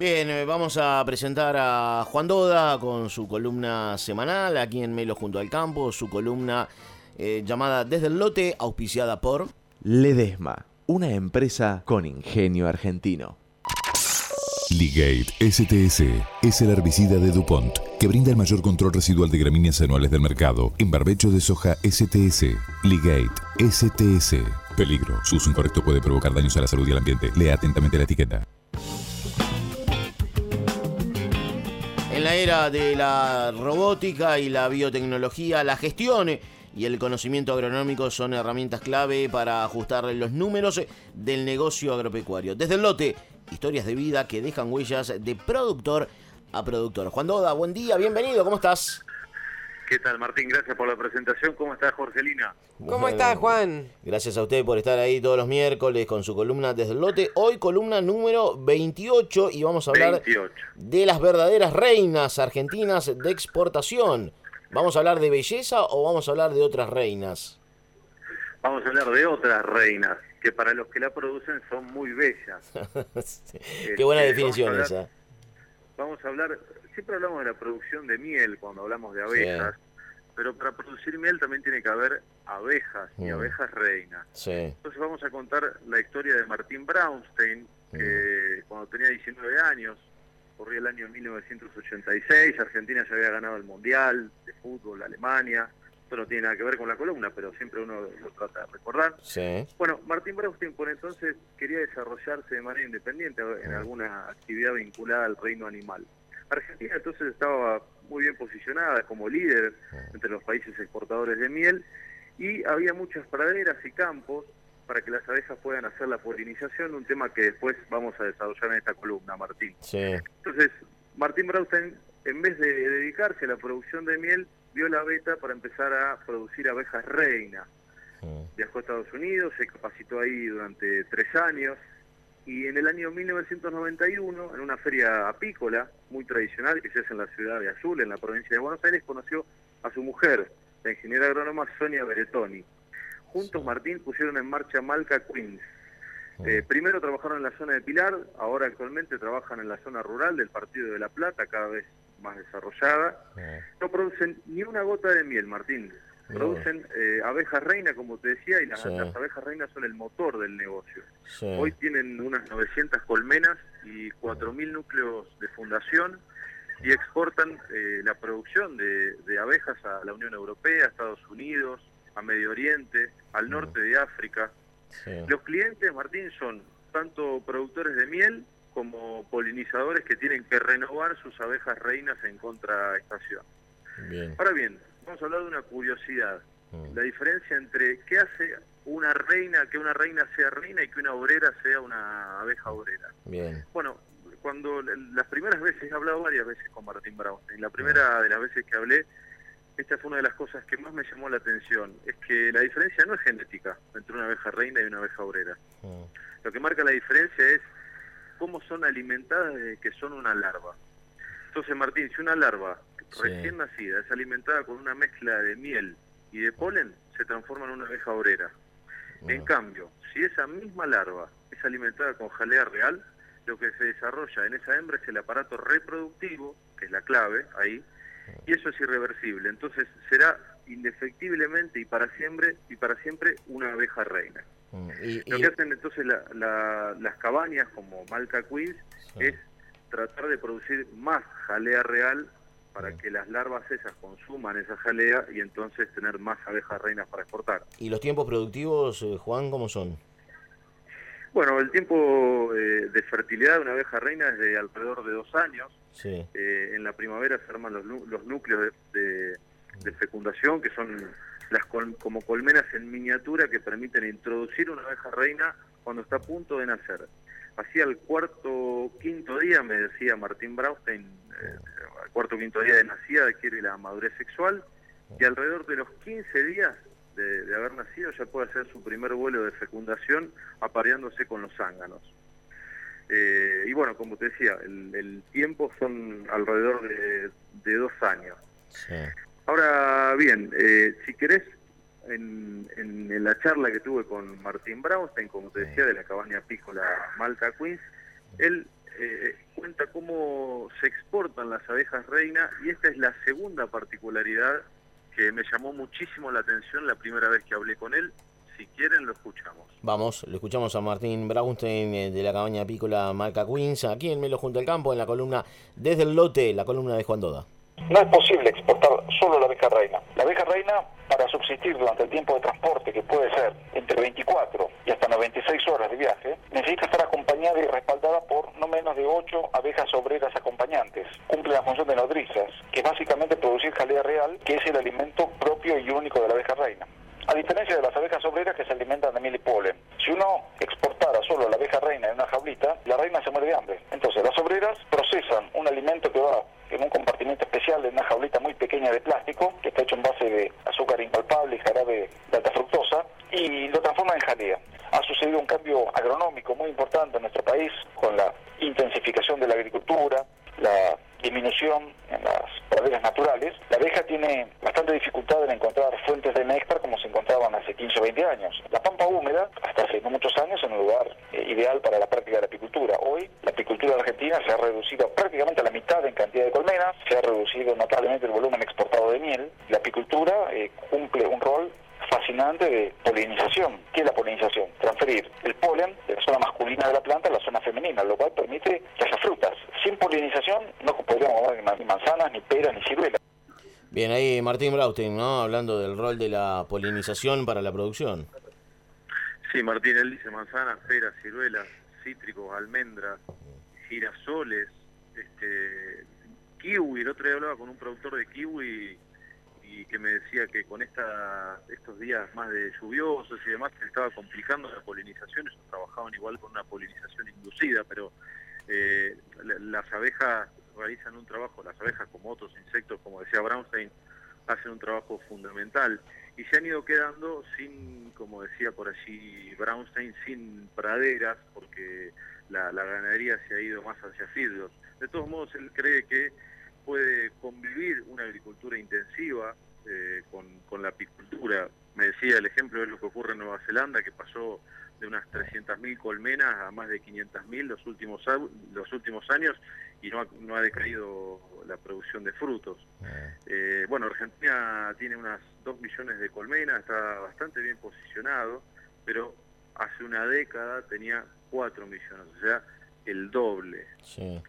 Bien, eh, vamos a presentar a Juan Doda con su columna semanal aquí en Melo junto al campo, su columna eh, llamada Desde el Lote, auspiciada por Ledesma, una empresa con ingenio argentino. Ligate STS es el herbicida de DuPont que brinda el mayor control residual de gramíneas anuales del mercado en barbecho de soja STS. Ligate STS. Peligro. Su uso incorrecto puede provocar daños a la salud y al ambiente. Lea atentamente la etiqueta. En la era de la robótica y la biotecnología, la gestión y el conocimiento agronómico son herramientas clave para ajustar los números del negocio agropecuario. Desde el lote, historias de vida que dejan huellas de productor a productor. Juan Doda, buen día, bienvenido, ¿cómo estás? ¿Qué tal, Martín? Gracias por la presentación. ¿Cómo estás, Jorgelina? ¿Cómo estás, Juan? Gracias a usted por estar ahí todos los miércoles con su columna desde el lote. Hoy columna número 28 y vamos a hablar 28. de las verdaderas reinas argentinas de exportación. ¿Vamos a hablar de belleza o vamos a hablar de otras reinas? Vamos a hablar de otras reinas, que para los que la producen son muy bellas. Qué buena Este, definición vamos esa. Vamos a hablar, siempre hablamos de la producción de miel cuando hablamos de abejas, pero para producir miel también tiene que haber abejas y Mm. abejas reinas. Sí. Entonces vamos a contar la historia de Martín Braunstein, que cuando tenía 19 años, corría el año 1986, Argentina ya había ganado el Mundial de Fútbol, Alemania, esto no tiene nada que ver con la columna, pero siempre uno lo trata de recordar. Sí. Bueno, Martín Braunstein por entonces quería desarrollarse de manera independiente en alguna actividad vinculada al reino animal. Argentina entonces estaba muy bien posicionada como líder entre los países exportadores de miel y había muchas praderas y campos para que las abejas puedan hacer la polinización, un tema que después vamos a desarrollar en esta columna, Martín. Sí. Entonces, Martín Braustein, en vez de dedicarse a la producción de miel, vio la beta para empezar a producir abejas reina. Mm. Viajó a Estados Unidos, se capacitó ahí durante tres años y en el año 1991, en una feria apícola muy tradicional que se hace en la ciudad de Azul, en la provincia de Buenos Aires, conoció a su mujer, la ingeniera agrónoma Sonia Beretoni. Juntos, Martín, pusieron en marcha Malca Queens. Eh, primero trabajaron en la zona de Pilar, ahora actualmente trabajan en la zona rural del Partido de La Plata, cada vez más desarrollada. No producen ni una gota de miel, Martín. Producen eh, abejas reina, como te decía, y las, Sí. las abejas reinas son el motor del negocio. Sí. Hoy tienen unas 900 colmenas y 4.000 núcleos de fundación y exportan eh, la producción de, de abejas a la Unión Europea, a Estados Unidos, a Medio Oriente, al norte de África. Sí. Los clientes, Martín, son tanto productores de miel como polinizadores que tienen que renovar sus abejas reinas en contraestación. Bien. Ahora bien, vamos a hablar de una curiosidad. Mm. La diferencia entre qué hace una reina, que una reina sea reina y que una obrera sea una abeja obrera. Bien. Bueno, cuando las primeras veces, he hablado varias veces con Martín Brown, en la primera de las veces que hablé, esta fue una de las cosas que más me llamó la atención, es que la diferencia no es genética entre una abeja reina y una abeja obrera. Mm. Lo que marca la diferencia es cómo son alimentadas desde que son una larva. Entonces, Martín, si una larva Sí. recién nacida es alimentada con una mezcla de miel y de polen, se transforma en una abeja obrera. En cambio, si esa misma larva es alimentada con jalea real, lo que se desarrolla en esa hembra es el aparato reproductivo, que es la clave ahí, y eso es irreversible. Entonces será indefectiblemente y para siempre y para siempre una abeja reina. Y, Lo que hacen entonces la- la- las cabañas como Malca Queens Sí. es tratar de producir más jalea real para Mm. que las larvas esas consuman esa jalea y entonces tener más abejas reinas para exportar. ¿Y los tiempos productivos, eh, Juan, cómo son? Bueno, el tiempo eh, de fertilidad de una abeja reina es de alrededor de dos años. Sí. Eh, en la primavera se arman los, los núcleos de, de- de fecundación, que son las col- como colmenas en miniatura que permiten introducir una abeja reina cuando está a punto de nacer. Así al cuarto quinto día, me decía Martín Braustein, eh, cuarto quinto día de nacida adquiere la madurez sexual y alrededor de los 15 días de, de haber nacido ya puede hacer su primer vuelo de fecundación apareándose con los zánganos. Eh, y bueno, como te decía, el, el tiempo son alrededor de, de dos años. Sí. Ahora bien, eh, si querés, en, en- en la charla que tuve con Martín Braustein, como te decía, de la cabaña apícola Malca Queens, él eh, cuenta cómo exportan las abejas reina y esta es la segunda particularidad que me llamó muchísimo la atención la primera vez que hablé con él. Si quieren, lo escuchamos. Vamos, lo escuchamos a Martín Braunstein eh, de la cabaña apícola Marca Queens, aquí en Melo Junto al Campo, en la columna Desde el Lote, la columna de Juan Doda. No es posible exportar solo la abeja reina. La abeja reina, para subsistir durante el tiempo de transporte, que puede ser entre 24 y hasta 96 horas de viaje, necesita estar acompañada y respaldada por no menos de 8 abejas obreras acompañantes. Cumple la función de nodrizas, que es básicamente producir jalea real, que es el alimento propio y único de la abeja reina. A diferencia de las abejas obreras que se alimentan de miel y polen, si uno exportara solo la abeja reina en una jaulita, la reina se muere de hambre. Entonces, las obreras procesan un alimento que va en un compartimento especial en una jaulita muy pequeña de plástico, que está hecho en base de azúcar impalpable y jarabe de alta fructosa, y lo transforman en jalea. Ha sucedido un cambio agronómico muy importante en nuestro con la intensificación de la agricultura, la disminución en las praderas naturales, la abeja tiene bastante dificultad en encontrar fuentes de néctar como se encontraban hace 15 o 20 años. La pampa húmeda, hasta hace no muchos años, en un lugar eh, ideal para la práctica de la apicultura. Hoy, la apicultura argentina se ha reducido prácticamente a la mitad en cantidad de colmenas, se ha reducido notablemente el volumen exportado de miel. La apicultura eh, cumple un rol fascinante de polinización. ¿Qué es la polinización? Transferir el polen de la zona masculina de la planta a la zona femenina, lo cual permite que haya frutas. Sin polinización no podríamos dar ni manzanas, ni peras, ni ciruelas. Bien, ahí Martín Braustein, ¿no? Hablando del rol de la polinización para la producción. Sí, Martín, él dice manzanas, peras, ciruelas, cítricos, almendras, girasoles, este, kiwi. El otro día hablaba con un productor de kiwi y que me decía que con esta, estos días más de lluviosos y demás se estaba complicando la polinización, ellos trabajaban igual con una polinización inducida, pero eh, las abejas realizan un trabajo, las abejas como otros insectos, como decía Brownstein, hacen un trabajo fundamental y se han ido quedando sin, como decía por allí Brownstein, sin praderas, porque la, la ganadería se ha ido más hacia fieldos. De todos modos, él cree que agricultura intensiva eh, con, con, la apicultura. Me decía el ejemplo de lo que ocurre en Nueva Zelanda, que pasó de unas 300.000 colmenas a más de 500.000 los últimos los últimos años y no ha, no ha decaído la producción de frutos. Eh, bueno, Argentina tiene unas 2 millones de colmenas, está bastante bien posicionado, pero hace una década tenía 4 millones, o sea, el doble. Sí.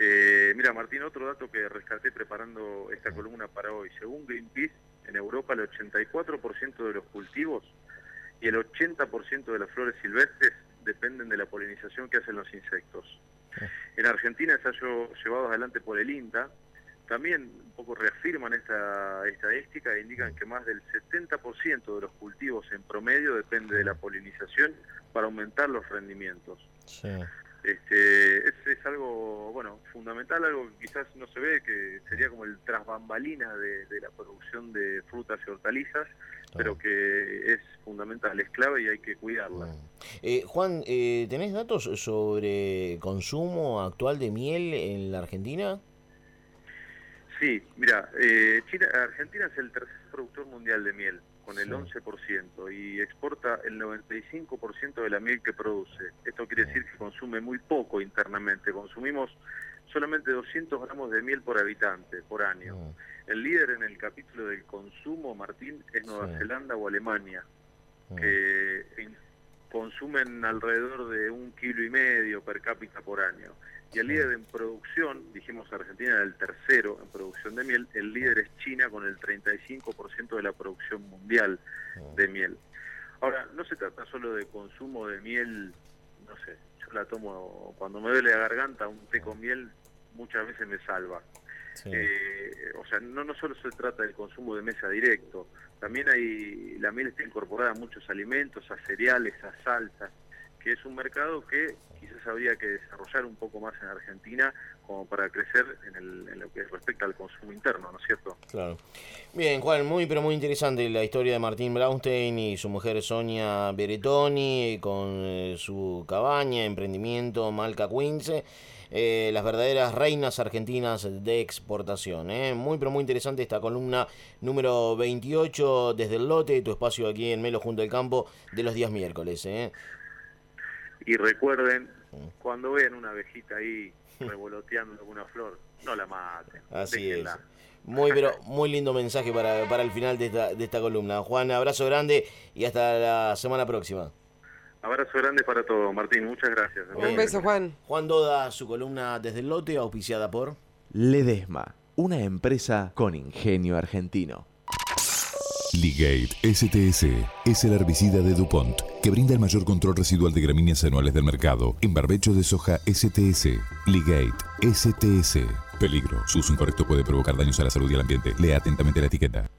Eh, mira, Martín, otro dato que rescaté preparando esta columna para hoy. Según Greenpeace, en Europa el 84% de los cultivos y el 80% de las flores silvestres dependen de la polinización que hacen los insectos. En Argentina, ensayos llevados adelante por el INTA también un poco reafirman esta estadística e indican que más del 70% de los cultivos en promedio depende de la polinización para aumentar los rendimientos. Sí. Este, es, es, algo, bueno, fundamental, algo que quizás no se ve, que sería como el trasbambalina de, de la producción de frutas y hortalizas, pero que es fundamental, es clave y hay que cuidarla. Eh, Juan, eh, ¿tenés datos sobre consumo actual de miel en la Argentina? Sí, mira, eh, China, Argentina es el tercer productor mundial de miel con el 11% y exporta el 95% de la miel que produce. Esto quiere decir que consume muy poco internamente. Consumimos solamente 200 gramos de miel por habitante por año. El líder en el capítulo del consumo, Martín, es Nueva Zelanda o Alemania, que consumen alrededor de un kilo y medio per cápita por año. Y el líder en producción, dijimos Argentina el tercero en producción de miel, el líder es China con el 35% de la producción mundial de miel. Ahora, no se trata solo de consumo de miel, no sé, yo la tomo cuando me duele la garganta, un té con miel muchas veces me salva. Eh, o sea, no, no solo se trata del consumo de mesa directo, también hay la miel está incorporada a muchos alimentos, a cereales, a salsas, que es un mercado que quizás habría que desarrollar un poco más en Argentina como para crecer en, el, en, lo que respecta al consumo interno, ¿no es cierto? Claro. Bien, Juan, muy pero muy interesante la historia de Martín Braunstein y su mujer Sonia Beretoni con eh, su cabaña, emprendimiento Malca Quince. Eh, las verdaderas reinas argentinas de exportación. ¿eh? Muy, pero muy interesante esta columna número 28 desde el lote, tu espacio aquí en Melo junto al campo de los días miércoles. ¿eh? Y recuerden, cuando vean una abejita ahí revoloteando alguna flor. No la maten. Así déjenla. es. Muy, pero muy lindo mensaje para, para el final de esta, de esta columna. Juan, abrazo grande y hasta la semana próxima. Abrazo grande para todos, Martín. Muchas gracias. Un beso, Juan. Juan Doda, su columna desde el lote, auspiciada por... Ledesma, una empresa con ingenio argentino. Ligate STS es el herbicida de DuPont que brinda el mayor control residual de gramíneas anuales del mercado en barbecho de soja STS. Ligate STS. Peligro. Su uso incorrecto puede provocar daños a la salud y al ambiente. Lea atentamente la etiqueta.